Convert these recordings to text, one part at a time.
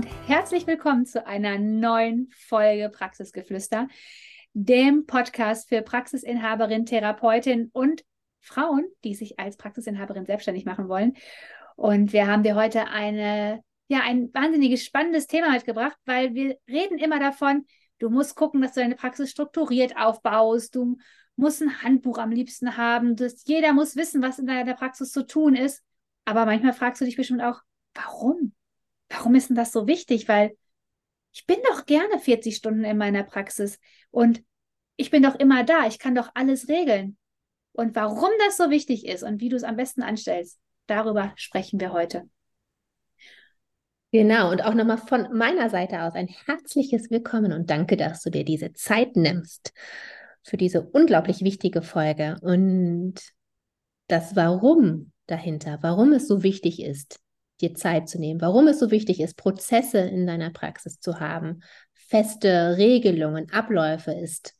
Und herzlich willkommen zu einer neuen Folge Praxisgeflüster, dem Podcast für Praxisinhaberin, Therapeutin und Frauen, die sich als Praxisinhaberin selbstständig machen wollen. Und wir haben dir heute eine, ja, ein wahnsinniges spannendes Thema mitgebracht, weil wir reden immer davon, du musst gucken, dass du deine Praxis strukturiert aufbaust, du musst ein Handbuch am liebsten haben, dass jeder muss wissen, was in deiner Praxis zu tun ist. Aber manchmal fragst du dich bestimmt auch, warum? Warum ist denn das so wichtig? Weil ich bin doch gerne 40 Stunden in meiner Praxis und ich bin doch immer da, ich kann doch alles regeln. Und warum das so wichtig ist und wie du es am besten anstellst, darüber sprechen wir heute. Genau, und auch nochmal von meiner Seite aus ein herzliches Willkommen und danke, dass du dir diese Zeit nimmst für diese unglaublich wichtige Folge und das Warum dahinter, warum es so wichtig ist, dir Zeit zu nehmen, warum es so wichtig ist, Prozesse in deiner Praxis zu haben, feste Regelungen, Abläufe ist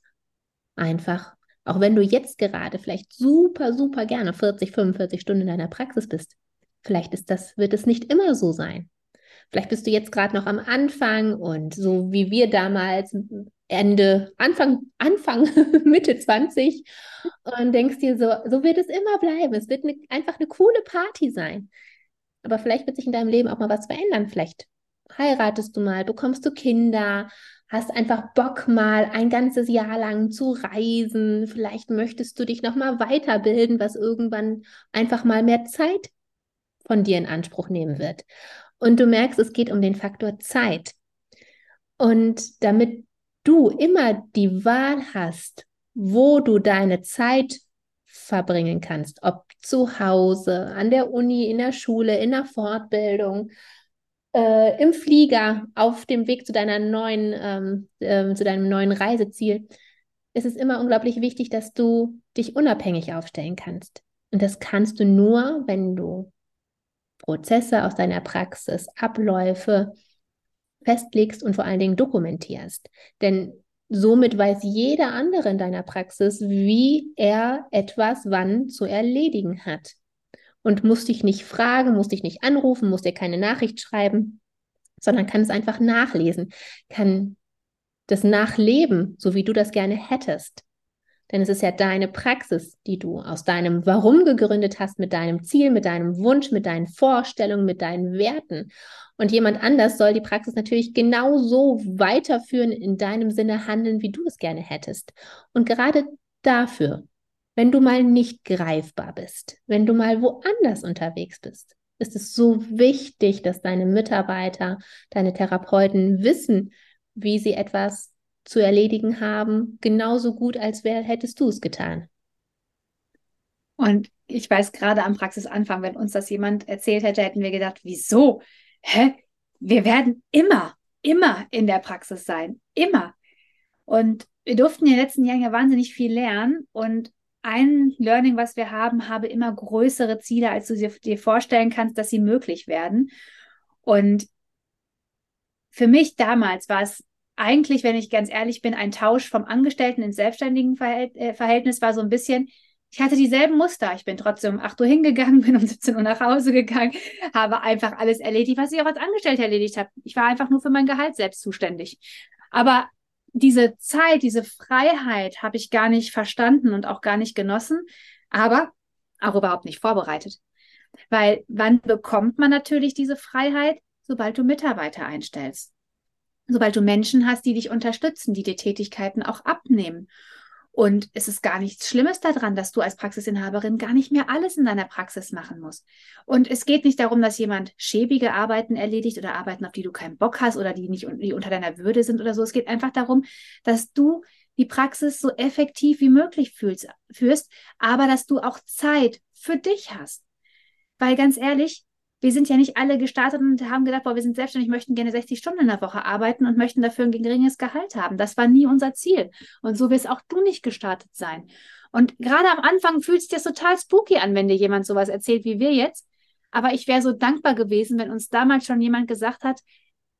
einfach, auch wenn du jetzt gerade vielleicht super, super gerne 40, 45 Stunden in deiner Praxis bist, vielleicht ist das, wird es nicht immer so sein. Vielleicht bist du jetzt gerade noch am Anfang und so wie wir damals Ende, Anfang, Anfang, Mitte 20 und denkst dir so, so wird es immer bleiben. Es wird ne, einfach eine coole Party sein. Aber vielleicht wird sich in deinem Leben auch mal was verändern. Vielleicht heiratest du mal, bekommst du Kinder, hast einfach Bock mal ein ganzes Jahr lang zu reisen. Vielleicht möchtest du dich noch mal weiterbilden, was irgendwann einfach mal mehr Zeit von dir in Anspruch nehmen wird. Und du merkst, es geht um den Faktor Zeit. Und damit du immer die Wahl hast, wo du deine Zeit verbringen kannst, ob zu Hause, an der Uni, in der Schule, in der Fortbildung, äh, im Flieger, auf dem Weg zu deiner neuen, ähm, äh, zu deinem neuen Reiseziel, ist es immer unglaublich wichtig, dass du dich unabhängig aufstellen kannst. Und das kannst du nur, wenn du Prozesse aus deiner Praxis, Abläufe festlegst und vor allen Dingen dokumentierst. Denn Somit weiß jeder andere in deiner Praxis, wie er etwas wann zu erledigen hat. Und muss dich nicht fragen, muss dich nicht anrufen, muss dir keine Nachricht schreiben, sondern kann es einfach nachlesen, kann das nachleben, so wie du das gerne hättest. Denn es ist ja deine Praxis, die du aus deinem Warum gegründet hast, mit deinem Ziel, mit deinem Wunsch, mit deinen Vorstellungen, mit deinen Werten. Und jemand anders soll die Praxis natürlich genauso weiterführen, in deinem Sinne handeln, wie du es gerne hättest. Und gerade dafür, wenn du mal nicht greifbar bist, wenn du mal woanders unterwegs bist, ist es so wichtig, dass deine Mitarbeiter, deine Therapeuten wissen, wie sie etwas zu erledigen haben, genauso gut, als wär, hättest du es getan. Und ich weiß gerade am Praxisanfang, wenn uns das jemand erzählt hätte, hätten wir gedacht, wieso? hä? Wir werden immer, immer in der Praxis sein. Immer. Und wir durften in den letzten Jahren ja wahnsinnig viel lernen. Und ein Learning, was wir haben, habe immer größere Ziele, als du dir vorstellen kannst, dass sie möglich werden. Und für mich damals war es eigentlich, wenn ich ganz ehrlich bin, ein Tausch vom Angestellten ins selbstständigen äh, Verhältnis war so ein bisschen, ich hatte dieselben Muster. Ich bin trotzdem um 8 Uhr hingegangen, bin um 17 Uhr nach Hause gegangen, habe einfach alles erledigt, was ich auch als Angestellte erledigt habe. Ich war einfach nur für mein Gehalt selbst zuständig. Aber diese Zeit, diese Freiheit habe ich gar nicht verstanden und auch gar nicht genossen, aber auch überhaupt nicht vorbereitet. Weil wann bekommt man natürlich diese Freiheit? Sobald du Mitarbeiter einstellst. Sobald du Menschen hast, die dich unterstützen, die dir Tätigkeiten auch abnehmen. Und es ist gar nichts Schlimmes daran, dass du als Praxisinhaberin gar nicht mehr alles in deiner Praxis machen musst. Und es geht nicht darum, dass jemand schäbige Arbeiten erledigt oder Arbeiten, auf die du keinen Bock hast oder die nicht die unter deiner Würde sind oder so. Es geht einfach darum, dass du die Praxis so effektiv wie möglich fühlst, führst, aber dass du auch Zeit für dich hast. Weil ganz ehrlich, wir sind ja nicht alle gestartet und haben gedacht, boah, wir sind selbstständig, möchten gerne 60 Stunden in der Woche arbeiten und möchten dafür ein geringes Gehalt haben. Das war nie unser Ziel. Und so wirst auch du nicht gestartet sein. Und gerade am Anfang fühlt sich das total spooky an, wenn dir jemand sowas erzählt wie wir jetzt. Aber ich wäre so dankbar gewesen, wenn uns damals schon jemand gesagt hat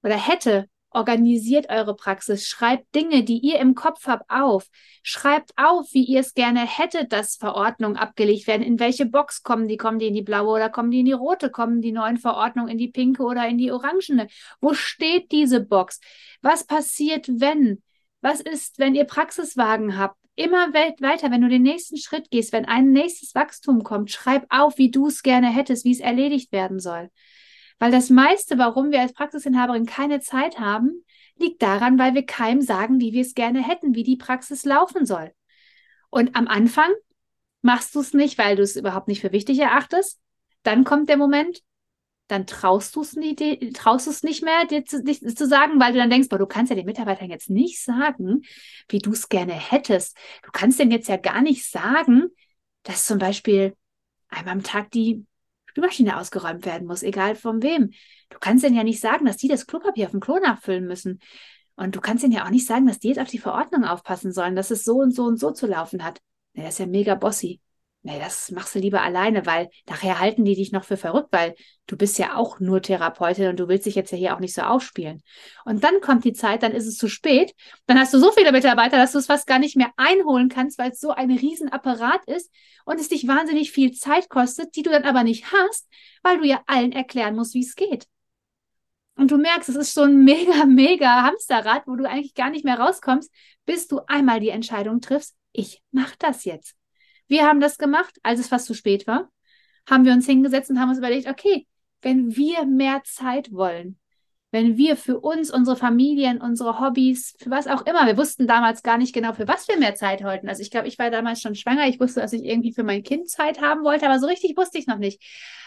oder hätte, Organisiert eure Praxis, schreibt Dinge, die ihr im Kopf habt, auf. Schreibt auf, wie ihr es gerne hättet, dass Verordnungen abgelegt werden. In welche Box kommen die? Kommen die in die blaue oder kommen die in die rote? Kommen die neuen Verordnungen in die pinke oder in die orangene? Wo steht diese Box? Was passiert, wenn? Was ist, wenn ihr Praxiswagen habt? Immer weiter, wenn du den nächsten Schritt gehst, wenn ein nächstes Wachstum kommt, schreib auf, wie du es gerne hättest, wie es erledigt werden soll. Weil das meiste, warum wir als Praxisinhaberin keine Zeit haben, liegt daran, weil wir keinem sagen, wie wir es gerne hätten, wie die Praxis laufen soll. Und am Anfang machst du es nicht, weil du es überhaupt nicht für wichtig erachtest. Dann kommt der Moment, dann traust du es nicht, traust es nicht mehr, dir zu, dich, zu sagen, weil du dann denkst, boah, du kannst ja den Mitarbeitern jetzt nicht sagen, wie du es gerne hättest. Du kannst denen jetzt ja gar nicht sagen, dass zum Beispiel einmal am Tag die Spülmaschine ausgeräumt werden muss, egal von wem. Du kannst denen ja nicht sagen, dass die das Klopapier auf dem Klo nachfüllen müssen. Und du kannst denen ja auch nicht sagen, dass die jetzt auf die Verordnung aufpassen sollen, dass es so und so und so zu laufen hat. Nee, das ist ja mega bossy nee, das machst du lieber alleine, weil nachher halten die dich noch für verrückt, weil du bist ja auch nur Therapeutin und du willst dich jetzt ja hier auch nicht so aufspielen. Und dann kommt die Zeit, dann ist es zu spät, dann hast du so viele Mitarbeiter, dass du es fast gar nicht mehr einholen kannst, weil es so ein Riesenapparat ist und es dich wahnsinnig viel Zeit kostet, die du dann aber nicht hast, weil du ja allen erklären musst, wie es geht. Und du merkst, es ist so ein mega, mega Hamsterrad, wo du eigentlich gar nicht mehr rauskommst, bis du einmal die Entscheidung triffst, ich mach das jetzt. Wir haben das gemacht, als es fast zu spät war, haben wir uns hingesetzt und haben uns überlegt, okay, wenn wir mehr Zeit wollen, wenn wir für uns, unsere Familien, unsere Hobbys, für was auch immer, wir wussten damals gar nicht genau, für was wir mehr Zeit wollten. Also ich glaube, ich war damals schon schwanger, ich wusste, dass ich irgendwie für mein Kind Zeit haben wollte, aber so richtig wusste ich noch nicht.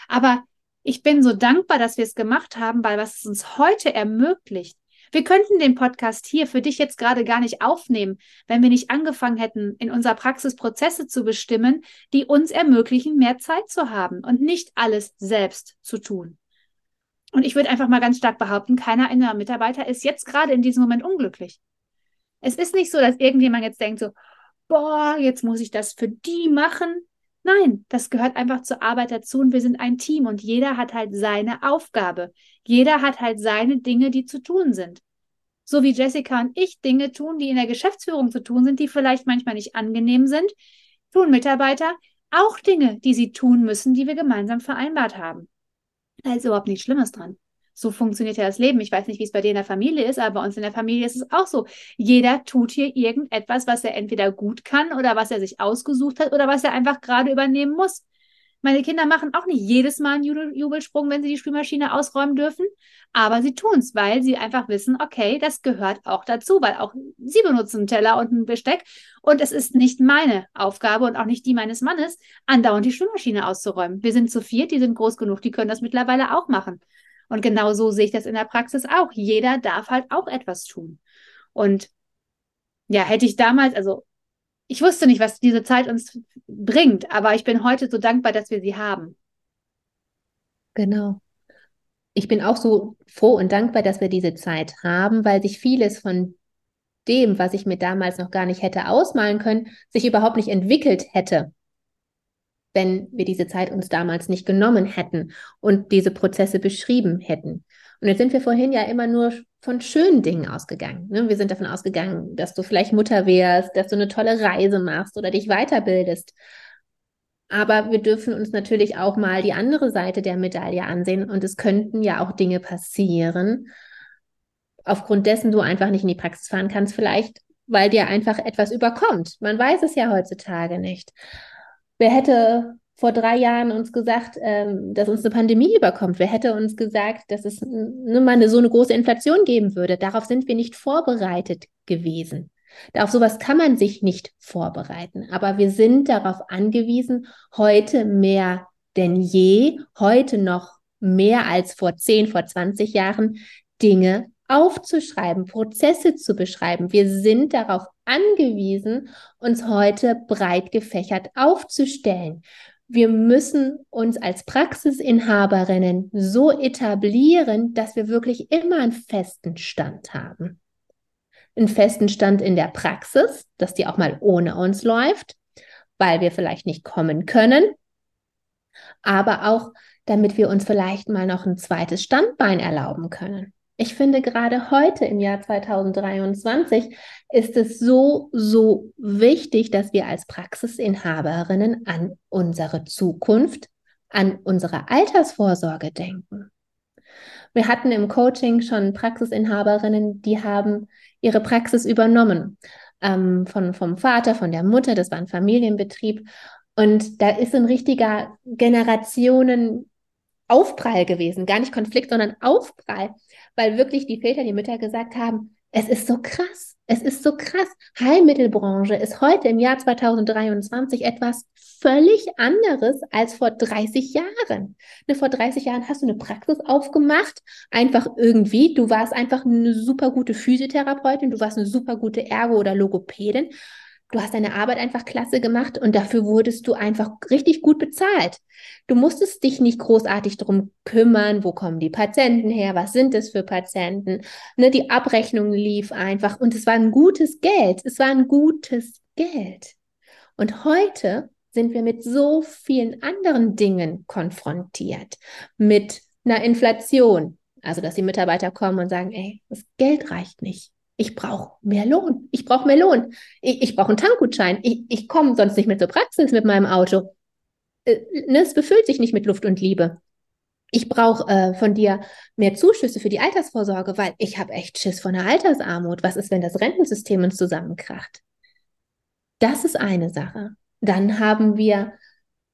Aber ich bin so dankbar, dass wir es gemacht haben, weil was es uns heute ermöglicht, wir könnten den Podcast hier für dich jetzt gerade gar nicht aufnehmen, wenn wir nicht angefangen hätten, in unserer Praxis Prozesse zu bestimmen, die uns ermöglichen, mehr Zeit zu haben und nicht alles selbst zu tun. Und ich würde einfach mal ganz stark behaupten, keiner innerer Mitarbeiter ist jetzt gerade in diesem Moment unglücklich. Es ist nicht so, dass irgendjemand jetzt denkt so, boah, jetzt muss ich das für die machen. Nein, das gehört einfach zur Arbeit dazu und wir sind ein Team und jeder hat halt seine Aufgabe. Jeder hat halt seine Dinge, die zu tun sind. So wie Jessica und ich Dinge tun, die in der Geschäftsführung zu tun sind, die vielleicht manchmal nicht angenehm sind, tun Mitarbeiter auch Dinge, die sie tun müssen, die wir gemeinsam vereinbart haben. Da ist überhaupt nichts Schlimmes dran. So funktioniert ja das Leben. Ich weiß nicht, wie es bei dir in der Familie ist, aber bei uns in der Familie ist es auch so. Jeder tut hier irgendetwas, was er entweder gut kann oder was er sich ausgesucht hat oder was er einfach gerade übernehmen muss. Meine Kinder machen auch nicht jedes Mal einen Jubelsprung, wenn sie die Spülmaschine ausräumen dürfen, aber sie tun es, weil sie einfach wissen, okay, das gehört auch dazu, weil auch sie benutzen einen Teller und ein Besteck und es ist nicht meine Aufgabe und auch nicht die meines Mannes, andauernd die Spülmaschine auszuräumen. Wir sind zu viert, die sind groß genug, die können das mittlerweile auch machen. Und genau so sehe ich das in der Praxis auch. Jeder darf halt auch etwas tun. Und ja, hätte ich damals, also ich wusste nicht, was diese Zeit uns bringt, aber ich bin heute so dankbar, dass wir sie haben. Genau. Ich bin auch so froh und dankbar, dass wir diese Zeit haben, weil sich vieles von dem, was ich mir damals noch gar nicht hätte ausmalen können, sich überhaupt nicht entwickelt hätte wenn wir diese Zeit uns damals nicht genommen hätten und diese Prozesse beschrieben hätten. Und jetzt sind wir vorhin ja immer nur von schönen Dingen ausgegangen. Ne? Wir sind davon ausgegangen, dass du vielleicht Mutter wärst, dass du eine tolle Reise machst oder dich weiterbildest. Aber wir dürfen uns natürlich auch mal die andere Seite der Medaille ansehen und es könnten ja auch Dinge passieren, aufgrund dessen du einfach nicht in die Praxis fahren kannst, vielleicht weil dir einfach etwas überkommt. Man weiß es ja heutzutage nicht. Wer hätte vor drei Jahren uns gesagt, ähm, dass uns eine Pandemie überkommt? Wer hätte uns gesagt, dass es nur mal eine, so eine große Inflation geben würde? Darauf sind wir nicht vorbereitet gewesen. Auf sowas kann man sich nicht vorbereiten. Aber wir sind darauf angewiesen, heute mehr denn je, heute noch mehr als vor 10, vor 20 Jahren, Dinge aufzuschreiben, Prozesse zu beschreiben. Wir sind darauf angewiesen, uns heute breit gefächert aufzustellen. wir müssen uns als Praxisinhaberinnen so etablieren, dass wir wirklich immer einen festen Stand haben. Einen festen Stand in der Praxis, dass die auch mal ohne uns läuft, weil wir vielleicht nicht kommen können, aber auch damit wir uns vielleicht mal noch ein zweites Standbein erlauben können. Ich finde, gerade heute im Jahr 2023 ist es so, so wichtig, dass wir als Praxisinhaberinnen an unsere Zukunft, an unsere Altersvorsorge denken. Wir hatten im Coaching schon Praxisinhaberinnen, die haben ihre Praxis übernommen. Ähm, von, vom Vater, von der Mutter, das war ein Familienbetrieb. Und da ist ein richtiger Generationenaufprall gewesen. Gar nicht Konflikt, sondern Aufprall weil wirklich die Väter, die Mütter gesagt haben, es ist so krass, es ist so krass. Heilmittelbranche ist heute im Jahr 2023 etwas völlig anderes als vor 30 Jahren. Ne, vor 30 Jahren hast du eine Praxis aufgemacht, einfach irgendwie. Du warst einfach eine super gute Physiotherapeutin, du warst eine super gute Ergo- oder Logopädin Du hast deine Arbeit einfach klasse gemacht und dafür wurdest du einfach richtig gut bezahlt. Du musstest dich nicht großartig darum kümmern, wo kommen die Patienten her, was sind es für Patienten. Ne, die Abrechnung lief einfach und es war ein gutes Geld. Es war ein gutes Geld. Und heute sind wir mit so vielen anderen Dingen konfrontiert. Mit einer Inflation. Also, dass die Mitarbeiter kommen und sagen, ey, das Geld reicht nicht. Ich brauche mehr Lohn. Ich brauche mehr Lohn. Ich, ich brauche einen Tankgutschein. Ich, ich komme sonst nicht mehr zur Praxis mit meinem Auto. Äh, ne, es befüllt sich nicht mit Luft und Liebe. Ich brauche äh, von dir mehr Zuschüsse für die Altersvorsorge, weil ich habe echt Schiss vor einer Altersarmut. Was ist, wenn das Rentensystem uns zusammenkracht? Das ist eine Sache. Dann haben wir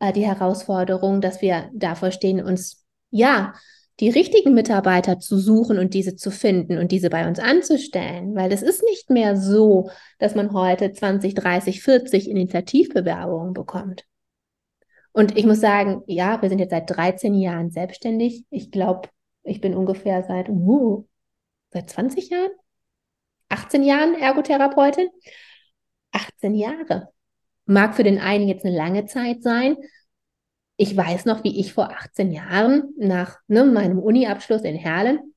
äh, die Herausforderung, dass wir davor stehen, uns ja die richtigen Mitarbeiter zu suchen und diese zu finden und diese bei uns anzustellen, weil es ist nicht mehr so, dass man heute 20, 30, 40 Initiativbewerbungen bekommt. Und ich muss sagen, ja, wir sind jetzt seit 13 Jahren selbstständig. Ich glaube, ich bin ungefähr seit, uh, seit 20 Jahren, 18 Jahren Ergotherapeutin. 18 Jahre. Mag für den einen jetzt eine lange Zeit sein, ich weiß noch, wie ich vor 18 Jahren nach ne, meinem Uni-Abschluss in Herlen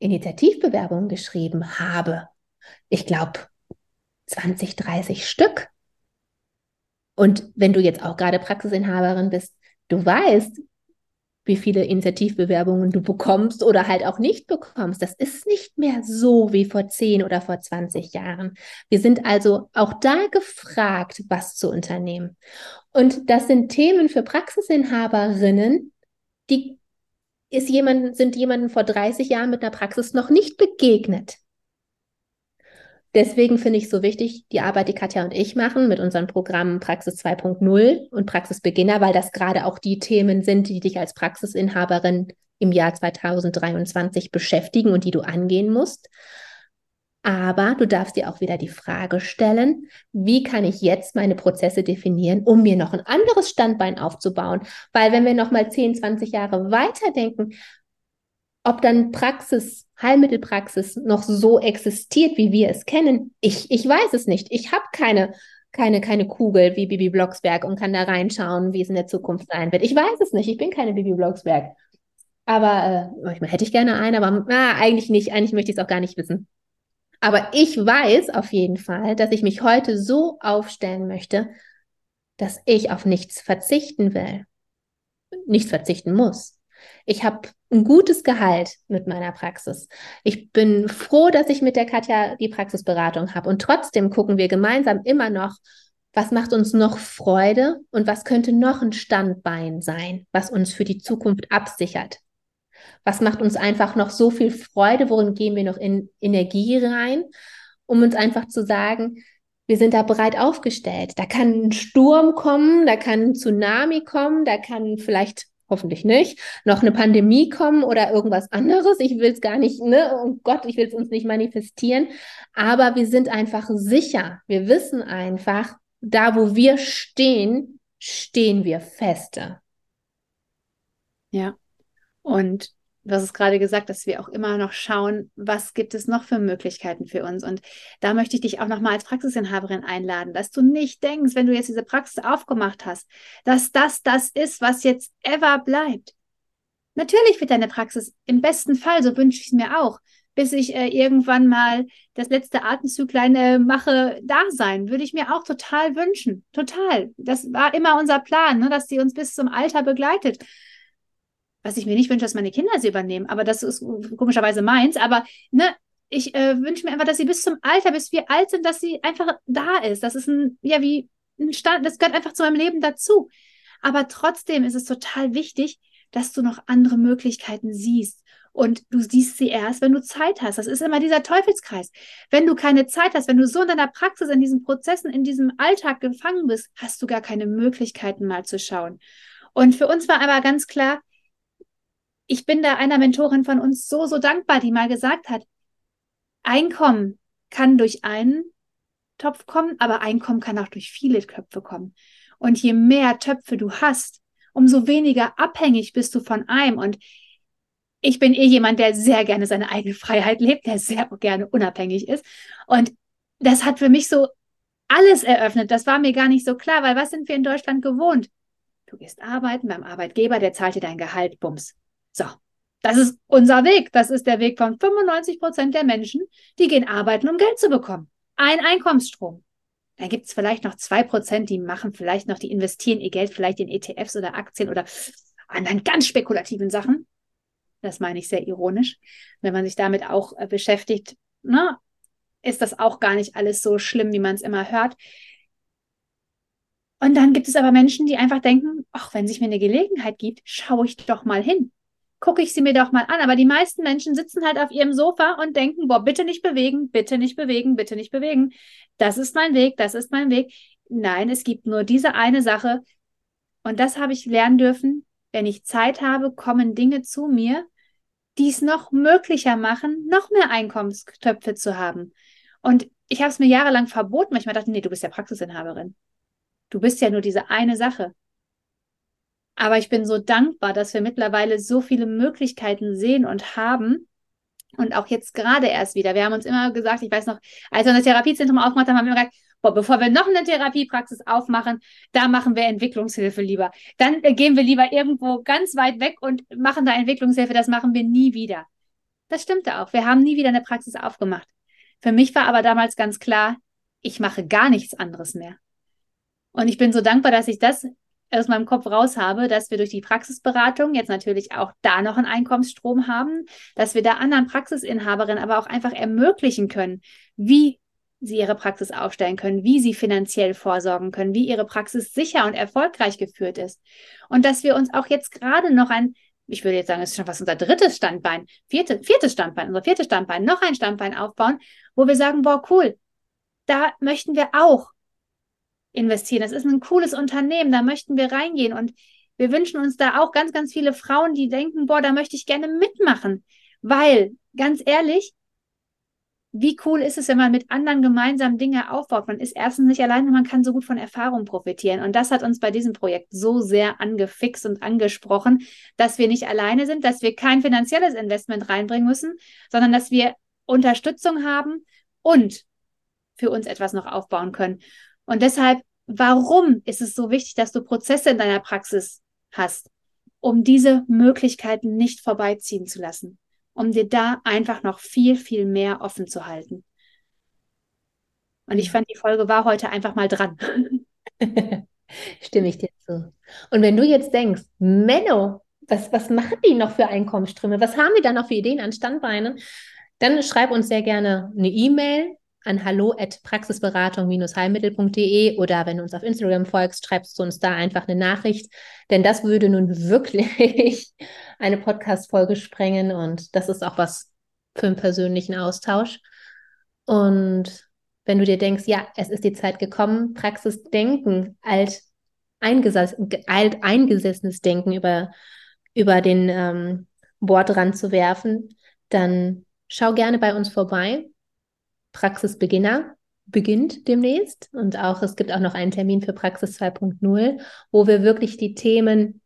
Initiativbewerbungen geschrieben habe. Ich glaube 20, 30 Stück. Und wenn du jetzt auch gerade Praxisinhaberin bist, du weißt, wie viele Initiativbewerbungen du bekommst oder halt auch nicht bekommst. Das ist nicht mehr so wie vor 10 oder vor 20 Jahren. Wir sind also auch da gefragt, was zu unternehmen. Und das sind Themen für Praxisinhaberinnen, die ist jemand, sind jemanden vor 30 Jahren mit einer Praxis noch nicht begegnet. Deswegen finde ich so wichtig, die Arbeit, die Katja und ich machen mit unseren Programmen Praxis 2.0 und Praxisbeginner, weil das gerade auch die Themen sind, die dich als Praxisinhaberin im Jahr 2023 beschäftigen und die du angehen musst. Aber du darfst dir auch wieder die Frage stellen, wie kann ich jetzt meine Prozesse definieren, um mir noch ein anderes Standbein aufzubauen? Weil wenn wir noch mal 10, 20 Jahre weiterdenken, ob dann Praxis, Heilmittelpraxis noch so existiert, wie wir es kennen, ich, ich weiß es nicht. Ich habe keine, keine, keine Kugel wie Bibi Blocksberg und kann da reinschauen, wie es in der Zukunft sein wird. Ich weiß es nicht. Ich bin keine Bibi Blocksberg. Aber äh, manchmal hätte ich gerne eine, aber na, eigentlich nicht. Eigentlich möchte ich es auch gar nicht wissen. Aber ich weiß auf jeden Fall, dass ich mich heute so aufstellen möchte, dass ich auf nichts verzichten will. Nichts verzichten muss. Ich habe ein gutes Gehalt mit meiner Praxis. Ich bin froh, dass ich mit der Katja die Praxisberatung habe. Und trotzdem gucken wir gemeinsam immer noch, was macht uns noch Freude und was könnte noch ein Standbein sein, was uns für die Zukunft absichert. Was macht uns einfach noch so viel Freude, worin gehen wir noch in Energie rein, um uns einfach zu sagen, wir sind da breit aufgestellt. Da kann ein Sturm kommen, da kann ein Tsunami kommen, da kann vielleicht hoffentlich nicht, noch eine Pandemie kommen oder irgendwas anderes. Ich will es gar nicht, ne? Oh Gott, ich will es uns nicht manifestieren. Aber wir sind einfach sicher. Wir wissen einfach, da wo wir stehen, stehen wir feste. Ja. Und du hast es gerade gesagt, dass wir auch immer noch schauen, was gibt es noch für Möglichkeiten für uns. Und da möchte ich dich auch nochmal als Praxisinhaberin einladen, dass du nicht denkst, wenn du jetzt diese Praxis aufgemacht hast, dass das das ist, was jetzt ever bleibt. Natürlich wird deine Praxis im besten Fall, so wünsche ich es mir auch, bis ich äh, irgendwann mal das letzte Atemzüglein äh, mache, da sein. Würde ich mir auch total wünschen. Total. Das war immer unser Plan, ne, dass sie uns bis zum Alter begleitet. Was ich mir nicht wünsche, dass meine Kinder sie übernehmen, aber das ist komischerweise meins. Aber ne, ich äh, wünsche mir einfach, dass sie bis zum Alter, bis wir alt sind, dass sie einfach da ist. Das ist ein, ja, wie ein Stand, das gehört einfach zu meinem Leben dazu. Aber trotzdem ist es total wichtig, dass du noch andere Möglichkeiten siehst. Und du siehst sie erst, wenn du Zeit hast. Das ist immer dieser Teufelskreis. Wenn du keine Zeit hast, wenn du so in deiner Praxis, in diesen Prozessen, in diesem Alltag gefangen bist, hast du gar keine Möglichkeiten mal zu schauen. Und für uns war aber ganz klar, ich bin da einer Mentorin von uns so, so dankbar, die mal gesagt hat, Einkommen kann durch einen Topf kommen, aber Einkommen kann auch durch viele Köpfe kommen. Und je mehr Töpfe du hast, umso weniger abhängig bist du von einem. Und ich bin eh jemand, der sehr gerne seine eigene Freiheit lebt, der sehr gerne unabhängig ist. Und das hat für mich so alles eröffnet. Das war mir gar nicht so klar, weil was sind wir in Deutschland gewohnt? Du gehst arbeiten beim Arbeitgeber, der zahlt dir dein Gehalt, bums. So, das ist unser Weg. Das ist der Weg von 95 Prozent der Menschen, die gehen arbeiten, um Geld zu bekommen. Ein Einkommensstrom. Dann gibt es vielleicht noch zwei Prozent, die machen vielleicht noch, die investieren ihr Geld vielleicht in ETFs oder Aktien oder anderen ganz spekulativen Sachen. Das meine ich sehr ironisch. Wenn man sich damit auch äh, beschäftigt, na, ist das auch gar nicht alles so schlimm, wie man es immer hört. Und dann gibt es aber Menschen, die einfach denken, ach, wenn sich mir eine Gelegenheit gibt, schaue ich doch mal hin gucke ich sie mir doch mal an. Aber die meisten Menschen sitzen halt auf ihrem Sofa und denken, boah, bitte nicht bewegen, bitte nicht bewegen, bitte nicht bewegen. Das ist mein Weg, das ist mein Weg. Nein, es gibt nur diese eine Sache. Und das habe ich lernen dürfen. Wenn ich Zeit habe, kommen Dinge zu mir, die es noch möglicher machen, noch mehr Einkommenstöpfe zu haben. Und ich habe es mir jahrelang verboten, weil ich mir dachte, nee, du bist ja Praxisinhaberin. Du bist ja nur diese eine Sache. Aber ich bin so dankbar, dass wir mittlerweile so viele Möglichkeiten sehen und haben. Und auch jetzt gerade erst wieder. Wir haben uns immer gesagt, ich weiß noch, als wir das Therapiezentrum aufgemacht haben, haben wir gesagt, boah, bevor wir noch eine Therapiepraxis aufmachen, da machen wir Entwicklungshilfe lieber. Dann äh, gehen wir lieber irgendwo ganz weit weg und machen da Entwicklungshilfe. Das machen wir nie wieder. Das stimmte auch. Wir haben nie wieder eine Praxis aufgemacht. Für mich war aber damals ganz klar, ich mache gar nichts anderes mehr. Und ich bin so dankbar, dass ich das aus meinem Kopf raus habe, dass wir durch die Praxisberatung jetzt natürlich auch da noch einen Einkommensstrom haben, dass wir da anderen Praxisinhaberinnen aber auch einfach ermöglichen können, wie sie ihre Praxis aufstellen können, wie sie finanziell vorsorgen können, wie ihre Praxis sicher und erfolgreich geführt ist. Und dass wir uns auch jetzt gerade noch ein, ich würde jetzt sagen, es ist schon fast unser drittes Standbein, vierte, viertes Standbein, unser viertes Standbein, noch ein Standbein aufbauen, wo wir sagen, boah, cool, da möchten wir auch investieren. Das ist ein cooles Unternehmen, da möchten wir reingehen. Und wir wünschen uns da auch ganz, ganz viele Frauen, die denken, boah, da möchte ich gerne mitmachen. Weil, ganz ehrlich, wie cool ist es, wenn man mit anderen gemeinsam Dinge aufbaut? Man ist erstens nicht allein und man kann so gut von Erfahrung profitieren. Und das hat uns bei diesem Projekt so sehr angefixt und angesprochen, dass wir nicht alleine sind, dass wir kein finanzielles Investment reinbringen müssen, sondern dass wir Unterstützung haben und für uns etwas noch aufbauen können. Und deshalb, warum ist es so wichtig, dass du Prozesse in deiner Praxis hast, um diese Möglichkeiten nicht vorbeiziehen zu lassen, um dir da einfach noch viel, viel mehr offen zu halten. Und ich fand, die Folge war heute einfach mal dran. Stimme ich dir zu. Und wenn du jetzt denkst, Menno, was, was machen die noch für Einkommensströme? Was haben die da noch für Ideen an Standbeinen? Dann schreib uns sehr gerne eine E-Mail an hallo at praxisberatung-heilmittel.de oder wenn du uns auf Instagram folgst, schreibst du uns da einfach eine Nachricht, denn das würde nun wirklich eine Podcast-Folge sprengen und das ist auch was für einen persönlichen Austausch. Und wenn du dir denkst, ja, es ist die Zeit gekommen, Praxisdenken, alt, eingeses alt eingesessenes Denken über, über den ähm, Bordrand zu werfen, dann schau gerne bei uns vorbei. Praxisbeginner beginnt demnächst und auch es gibt auch noch einen Termin für Praxis 2.0, wo wir wirklich die Themen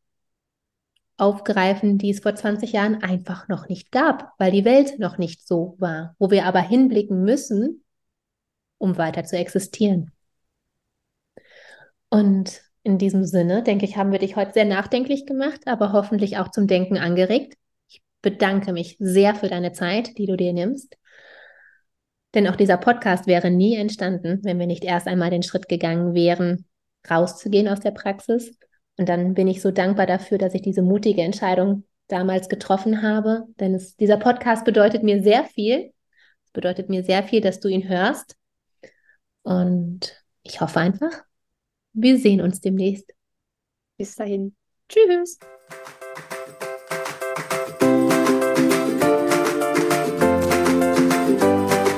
aufgreifen, die es vor 20 Jahren einfach noch nicht gab, weil die Welt noch nicht so war, wo wir aber hinblicken müssen, um weiter zu existieren. Und in diesem Sinne, denke ich, haben wir dich heute sehr nachdenklich gemacht, aber hoffentlich auch zum Denken angeregt. Ich bedanke mich sehr für deine Zeit, die du dir nimmst. Denn auch dieser Podcast wäre nie entstanden, wenn wir nicht erst einmal den Schritt gegangen wären, rauszugehen aus der Praxis. Und dann bin ich so dankbar dafür, dass ich diese mutige Entscheidung damals getroffen habe. Denn es, dieser Podcast bedeutet mir sehr viel. Es bedeutet mir sehr viel, dass du ihn hörst. Und ich hoffe einfach, wir sehen uns demnächst. Bis dahin. Tschüss.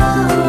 아!